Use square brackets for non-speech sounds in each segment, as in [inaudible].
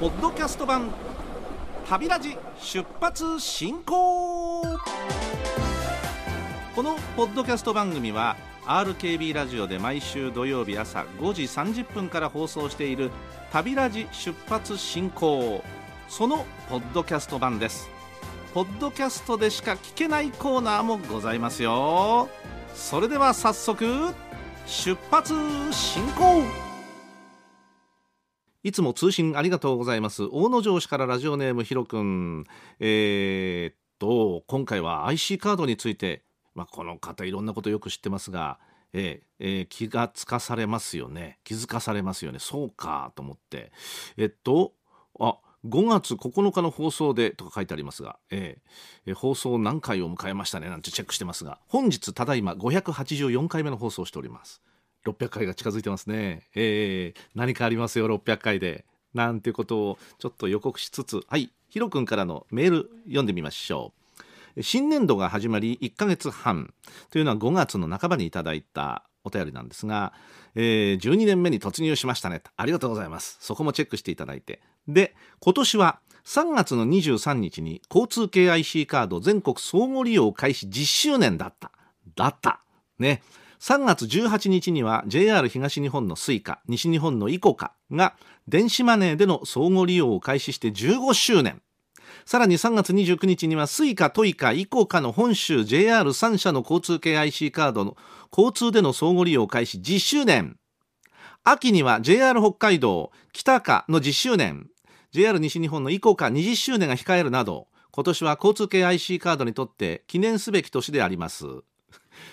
ポッドキャスト版旅ラジ出発進行このポッドキャスト番組は RKB ラジオで毎週土曜日朝5時30分から放送している旅ラジ出発進行。そのポッドキャスト版です。ポッドキャストでしか聞けないコーナーもございますよ。それでは早速出発進行。いつも通信ありがとうございます。大野城市からラジオネームひろくんえー、っと今回は IC カードについてまあ、この方いろんなことよく知ってますが、えーえー、気がつかされますよね。気づかされますよね。そうかと思って。えっとあ5月9日の放送でとか書いてありますが、えー、放送何回を迎えましたねなんてチェックしてますが本日ただいま584回目の放送をしております。600回が近づいてますね、えー、何かありますよ600回で。なんていうことをちょっと予告しつつはいヒロ君からのメール読んでみましょう。新年度が始まり1ヶ月半。というのは5月の半ばにいただいたお便りなんですが、えー、12年目に突入しましたね。ありがとうございます。そこもチェックしていただいて。で今年は3月の23日に交通系 IC カード全国相互利用開始10周年だった。だった。ね。3月18日には JR 東日本の Suica 西日本の ICOCA が電子マネーでの相互利用を開始して15周年さらに3月29日には Suica、TOICA、ICOCA の本州 JR3 社の交通系 IC カードの交通での相互利用開始10周年。秋には JR 北海道、北かの10周年。JR 西日本の ICOCA 20周年が控えるなど、今年は交通系 IC カードにとって記念すべき年であります。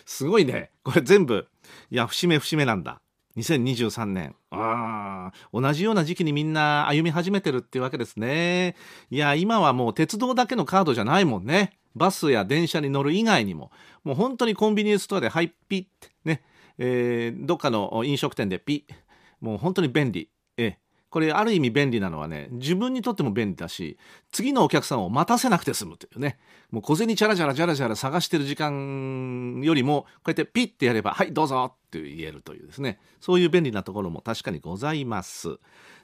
すごいね。これ全部、いや、節目節目なんだ。2023年。ああ同じような時期にみんな歩み始めてるっていうわけですね。いや今はもう鉄道だけのカードじゃないもんね。バスや電車に乗る以外にも。もう本当にコンビニエンスストアで「はいピッ」ってね、えー、どっかの飲食店でピッ。もう本当に便利。えこれある意味便利なのはね自分にとっても便利だし次のお客さんを待たせなくて済むというね。もう小銭チャラチャラチャラチャラ探してる時間よりもこうやってピッてやれば「はいどうぞ」って言えるというですね。そういう便利なところも確かにございます。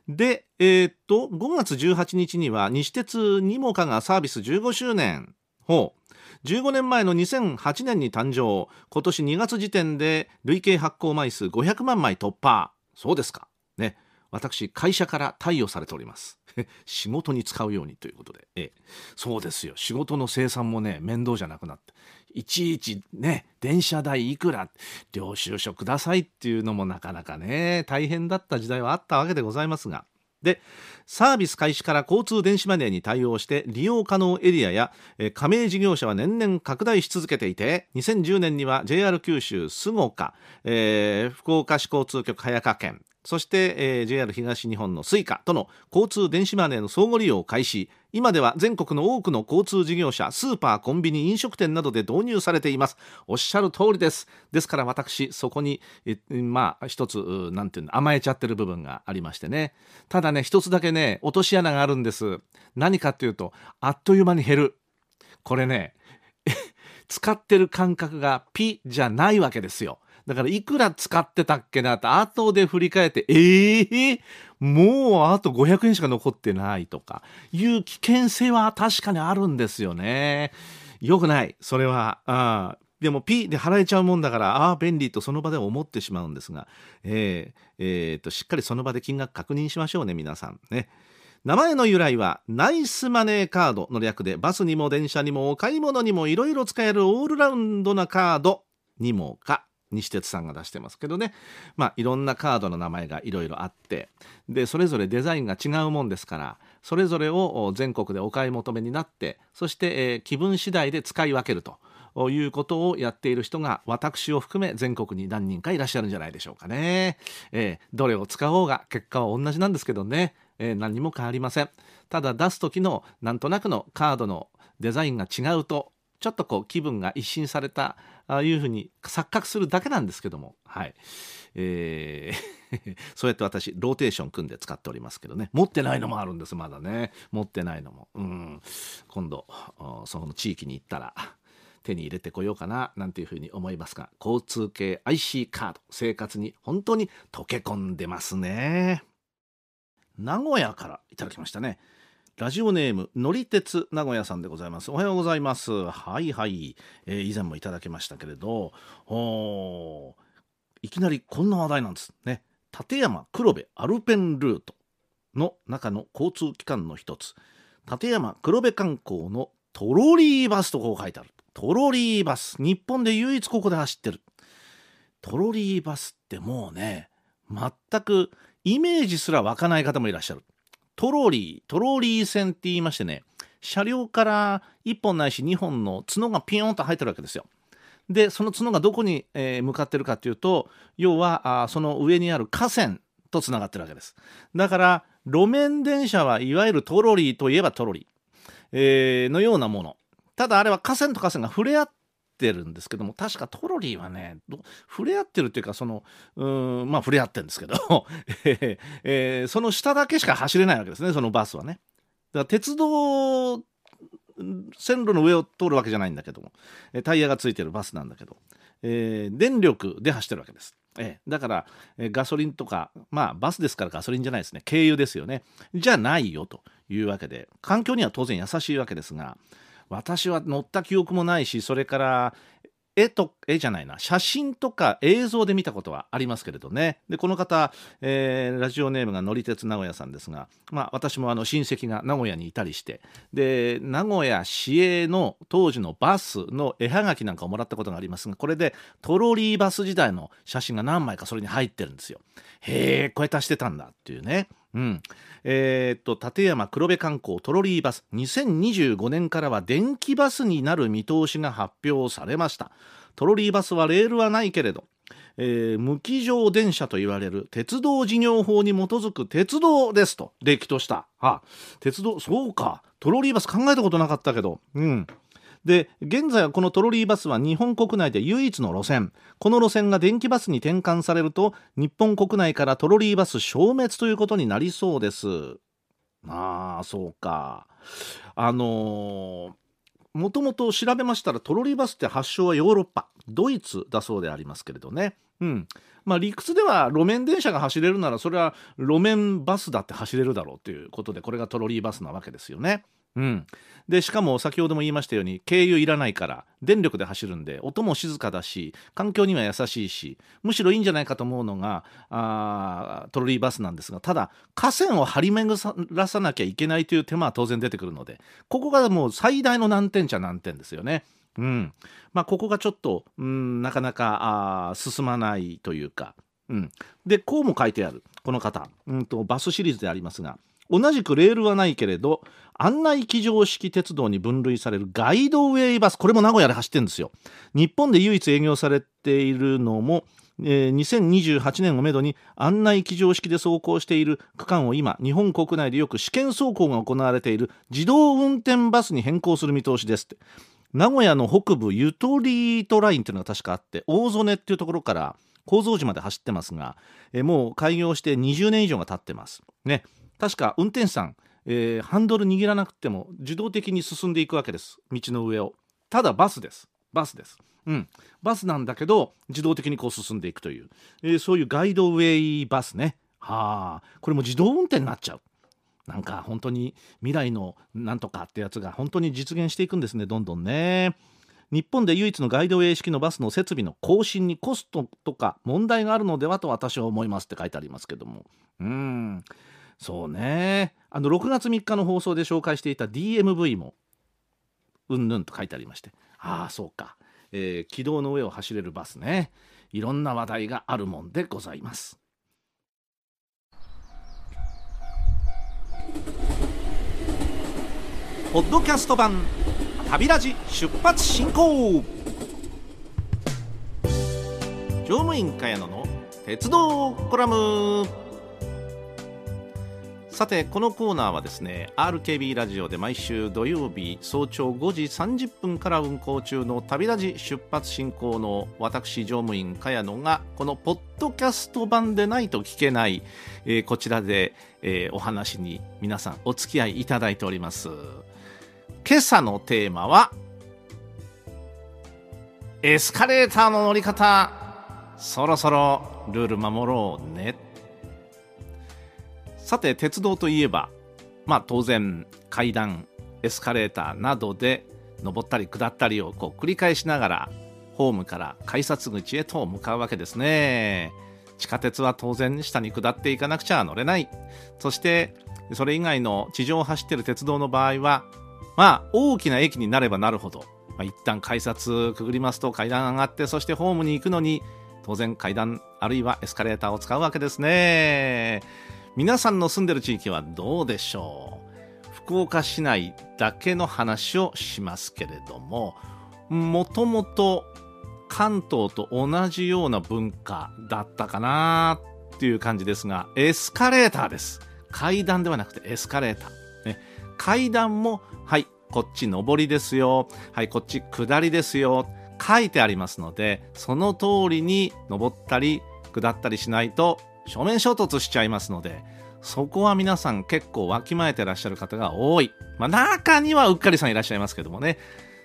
でえー、っと5月18日には西鉄にもかがサービス15周年ほう15年前の2008年に誕生。今年2月時点で累計発行枚数500万枚突破。そうですか。ね。私会社から貸与されております。[laughs] 仕事に使うようにということで、ええ、そうですよ。仕事の生産もね面倒じゃなくなって。いちいちね電車代いくら領収書くださいっていうのもなかなかね大変だった時代はあったわけでございますが。でサービス開始から交通電子マネーに対応して利用可能エリアや、え加盟事業者は年々拡大し続けていて2010年には JR 九州菅岡、えー、福岡市交通局早川県そして、えー、JR 東日本の Suica との交通電子マネーの相互利用を開始。今では全国の多くの交通事業者スーパーコンビニ飲食店などで導入されています。おっしゃる通りです。ですから私そこにまあ一つなんていうの甘えちゃってる部分がありましてね。ただね一つだけね落とし穴があるんです。何かっていうとあっという間に減る。これね [laughs] 使ってる感覚がピじゃないわけですよ。だからいくら使ってたっけなって後で振り返って、ええー、もうあと500円しか残ってないとかいう危険性は確かにあるんですよね。よくない。それは。あでも P で払えちゃうもんだからああ便利とその場で思ってしまうんですが、えーえー、としっかりその場で金額確認しましょうね皆さんね。名前の由来はナイスマネーカードの略でバスにも電車にもお買い物にもいろいろ使えるオールラウンドなカードにもか西鉄さんが出してますけどねまあいろんなカードの名前がいろいろあってでそれぞれデザインが違うもんですからそれぞれを全国でお買い求めになってそして、えー、気分次第で使い分けると。いうことをやっている人が私を含め全国に何人かいらっしゃるんじゃないでしょうかね。えー、どれを使おうが結果は同じなんですけどね、えー、何も変わりません。ただ出す時のなんとなくのカードのデザインが違うとちょっとこう気分が一新されたあいうふうに錯覚するだけなんですけども、はい。えー [laughs] そうやって私ローテーション組んで使っておりますけどね。持ってないのもあるんですまだね。持ってないのも、うん、今度その地域に行ったら手に入れてこようかななんていうふうに思いますが。交通系 IC カード。生活に本当に溶け込んでますね。名古屋からいただきましたね。ラジオネームのりてつ名古屋さんでございます。おはようございます。はいはい、えー、以前もいただきましたけれど。おいきなりこんな話題なんです。ね。立山黒部アルペンルートの中の交通機関の一つ。立山黒部観光のトロリーバスとこう書いてある。トロリーバス。日本で唯一ここで走ってる。トロリーバスってもうね全くイメージすら湧かない方もいらっしゃる。トロリートロリー線って言いましてね車両から1本ないし2本の角がピヨンと入ってるわけですよ。でその角がどこに、向かってるかっていうと要はあその上にある河川とつながってるわけです。だから路面電車はいわゆるトロリーといえばトロリー、えー、のようなもの。ただあれは河川と河川が触れ合っててるんですけども確かトロリーはね触れ合ってるっていうかそのうんまあ触れ合ってるんですけど、[laughs] えー、その下だけしか走れないわけですねそのバスはね。だから鉄道線路の上を通るわけじゃないんだけどもタイヤがついてるバスなんだけど、えー、電力で走ってるわけです。えだから、えガソリンとかまあバスですからガソリンじゃないですね軽油ですよねじゃないよというわけで環境には当然優しいわけですが私は乗った記憶もないしそれから絵と絵じゃないな写真とか映像で見たことはありますけれどねでこの方、えー、ラジオネームが乗り鉄名古屋さんですが、まあ、私もあの親戚が名古屋にいたりしてで名古屋市営の当時のバスの絵はがきなんかをもらったことがありますがこれでトロリーバス時代の写真が何枚かそれに入ってるんですよ。へえこれ足してたんだっていうね。うん、えー、っと立山黒部観光トロリーバス2025年からは電気バスになる見通しが発表されましたトロリーバスはレールはないけれどえー、無機乗電車と言われる鉄道事業法に基づく鉄道ですと、れきとした。あ、鉄道、そうか。トロリーバス考えたことなかったけど。うん。で現在はこのトロリーバスは日本国内で唯一の路線。この路線が電気バスに転換されると日本国内からトロリーバス消滅ということになりそうです。ああそうか。あのもともと調べましたらトロリーバスって発祥はヨーロッパドイツだそうでありますけれどね。うん。まあ理屈では路面電車が走れるならそれは路面バスだって走れるだろうということでこれがトロリーバスなわけですよね。うん、でしかも先ほども言いましたように軽油いらないから電力で走るんで音も静かだし環境には優しいしむしろいいんじゃないかと思うのがあトロリーバスなんですがただ河川を張り巡らさなきゃいけないという手間は当然出てくるのでここがもう最大の難点ちゃ難点ですよね。うん。まあ、ここがちょっと、うん、なかなかあ進まないというか、うん、でこうも書いてある。この方、うんとバスシリーズでありますが同じくレールはないけれど案内機乗式鉄道に分類されるガイドウェイバスこれも名古屋で走ってるんですよ。日本で唯一営業されているのもえー、2028年をめどに案内機乗式で走行している区間を今日本国内でよく試験走行が行われている自動運転バスに変更する見通しですって。名古屋の北部ゆとりートラインっていうのが確かあって大曽根っていうところから構造寺まで走ってますが、えー、もう開業して20年以上が経ってます。ね。確か運転手さん、えー、ハンドル握らなくても自動的に進んでいくわけです。道の上を。ただバスです。バスです。うん。バスなんだけど自動的にこう進んでいくという、えー、そういうガイドウェイバスね。はあ。これも自動運転になっちゃう。なんか本当に未来のなんとかってやつが本当に実現していくんですね。どんどんね。日本で唯一のガイドウェイ式のバスの設備の更新にコストとか問題があるのではと私は思いますって書いてありますけども。うん。そうね。あの6月3日の放送で紹介していた DMV もうんぬんと書いてありまして。ああそうか、えー、軌道の上を走れるバスね。いろんな話題があるもんでございます。ポッドキャスト版旅ラジ出発進行。乗務員茅野の鉄道コラム。さてこのコーナーはですね RKB ラジオで毎週土曜日早朝5時30分から運行中の旅ラジ出発進行の私乗務員茅野がこのポッドキャスト版でないと聞けない、えー、こちらで、えー、お話に皆さんお付き合いいただいております。今朝のテーマはエスカレーターの乗り方。そろそろルール守ろうね。さて鉄道といえばまあ当然階段エスカレーターなどで登ったり下ったりをこう繰り返しながらホームから改札口へと向かうわけですね。地下鉄は当然下に下っていかなくちゃ乗れない。そしてそれ以外の地上を走ってる鉄道の場合はまあ大きな駅になればなるほど、まあ、一旦改札くぐりますと階段上がってそしてホームに行くのに当然階段あるいはエスカレーターを使うわけですね。皆さんの住んでる地域はどうでしょう？福岡市内だけの話をしますけれどももともと関東と同じような文化だったかなっていう感じですがエスカレーターです。階段ではなくてエスカレーター、ね、階段もはいこっち上りですよ。はいこっち下りですよ。書いてありますのでその通りに登ったり下ったりしないと正面衝突しちゃいますのでそこは皆さん結構わきまえてらっしゃる方が多い。まあ中にはうっかりさんいらっしゃいますけどもね。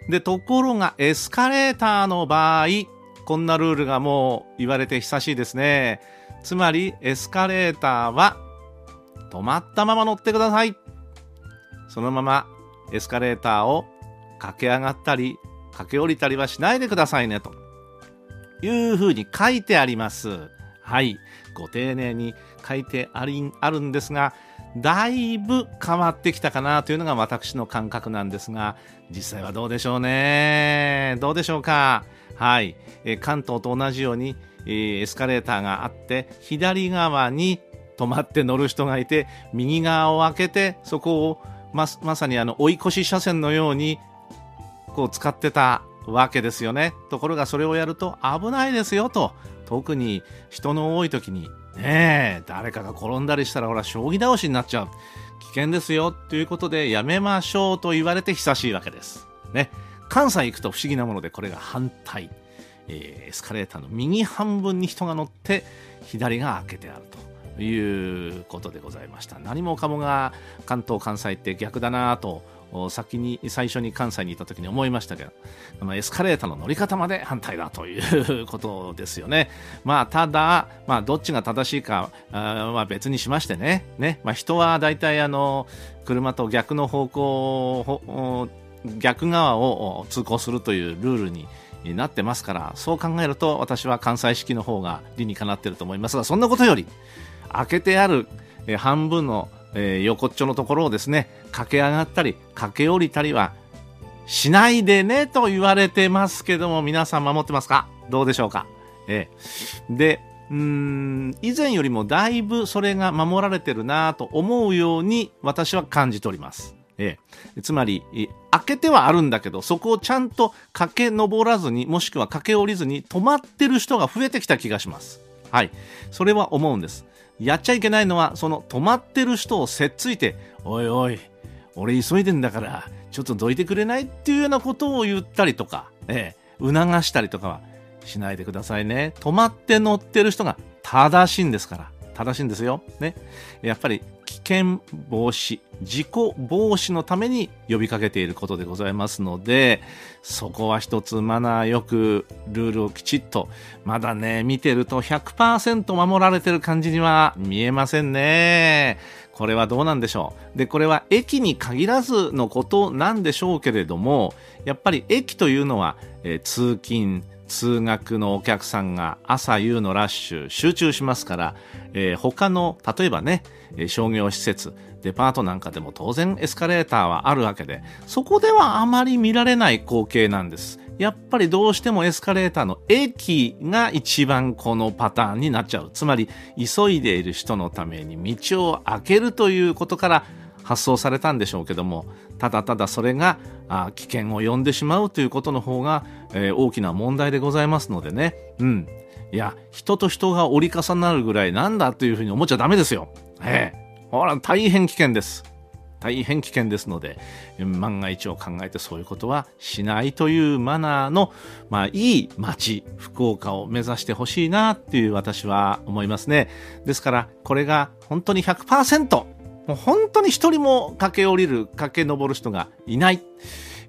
で、ところがエスカレーターの場合、こんなルールがもう言われて久しいですね。つまりエスカレーターは止まったまま乗ってください。そのままエスカレーターを駆け上がったり駆け下りたりはしないでくださいねというふうに書いてあります。はい。ご丁寧に書いてありあるんですが、だいぶ変わってきたかなというのが私の感覚なんですが、実際はどうでしょうね？どうでしょうか？はい。え関東と同じように、えエスカレーターがあって、左側に止まって乗る人がいて、右側を開けて、そこをままさにあの追い越し車線のようにこう使ってたわけですよね。ところがそれをやると危ないですよと。特に人の多い時にねえ、誰かが転んだりしたらほら、将棋倒しになっちゃう。危険ですよ。ということで、やめましょうと言われて久しいわけです。ね。関西行くと不思議なもので、これが反対。えー、エスカレーターの右半分に人が乗って、左が開けてあるということでございました。何もかもが関東、関西って逆だなと先に最初に関西にいた時に思いましたけどあのエスカレーターの乗り方まで反対だということですよね。まあただ、まあ、どっちが正しいかあは別にしましてねね、まあ、人は大体あの車と逆の方向逆側を通行するというルールになってますからそう考えると私は関西式の方が理にかなっていると思いますがそんなことより開けてある半分のえー、横っちょのところをですね駆け上がったり駆け下りたりはしないでねと言われてますけども皆さん守ってますか？どうでしょうか、えー、でうん以前よりもだいぶそれが守られてるなと思うように私は感じております。ええ、つまり、開けてはあるんだけど、そこをちゃんと駆け上らずに、もしくは駆け下りずに止まってる人が増えてきた気がします。はい。それは思うんです。やっちゃいけないのは、その止まってる人をせっついて、おいおい、俺急いでんだから、ちょっとどいてくれないっていうようなことを言ったりとか、ええ、促したりとかはしないでくださいね。止まって乗ってる人が正しいんですから。正しいんですよ。ね。やっぱり危険防止、事故防止のために呼びかけていることでございますので、そこは一つマナーよくルールをきちっと、まだね、見てると100%守られてる感じには見えませんね。これはどうなんでしょう。で、これは駅に限らずのことなんでしょうけれども、やっぱり駅というのは、えー、通勤、通学のお客さんが朝夕のラッシュ集中しますから、えー、他の例えばね商業施設デパートなんかでも当然エスカレーターはあるわけでそこではあまり見られない光景なんです。やっぱりどうしてもエスカレーターの駅が一番このパターンになっちゃう。つまり急いでいる人のために道を開けるということから発想されたんでしょうけどもただただそれが危険を呼んでしまうということの方が、え、大きな問題でございますのでね。うん。いや人と人が折り重なるぐらいなんだというふうに思っちゃダメですよ。ええ。ほら大変危険です。大変危険ですので万が一を考えてそういうことはしないというマナーの、まあ、いい街福岡を目指してほしいなっていう私は思いますね。ですからこれが本当に100%もう本当に一人も駆け下りる、駆け上る人がいない。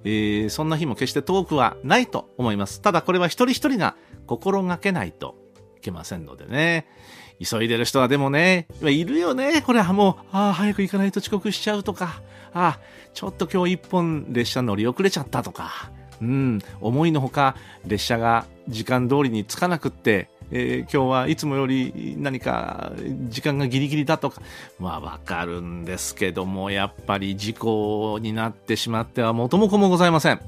えー、そんな日も決して遠くはないと思います。ただこれは一人一人が心がけないといけませんのでね。急いでる人はでもね、いるよね。これはもう、ああ、早く行かないと遅刻しちゃうとか、ああ、ちょっと今日一本列車乗り遅れちゃったとか、うん、思いのほか列車が時間通りに着かなくって、えー、今日はいつもより何か時間がギリギリだとか、まあわかるんですけども、やっぱり事故になってしまっては元も子もございません。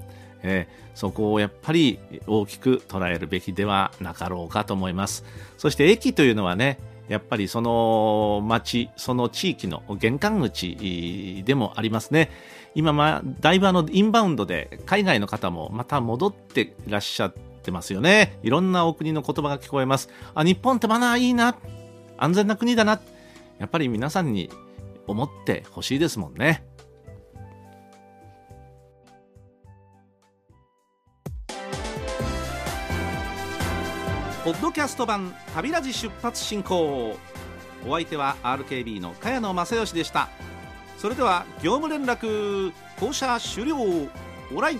えー、そこをやっぱり大きく捉えるべきではなかろうかと思います。そして駅というのはね、やっぱりその町、その地域の玄関口でもありますね。今、まあ、だいぶあの、インバウンドで海外の方もまた戻っていらっしゃってってますよね。いろんなお国の言葉が聞こえます。あ、日本ってマナーいいな。安全な国だな。やっぱり皆さんに思ってほしいですもんね。ポッドキャスト版旅ラジ出発進行お相手は RKB の茅野正義でしたそれでは業務連絡降車終了オライ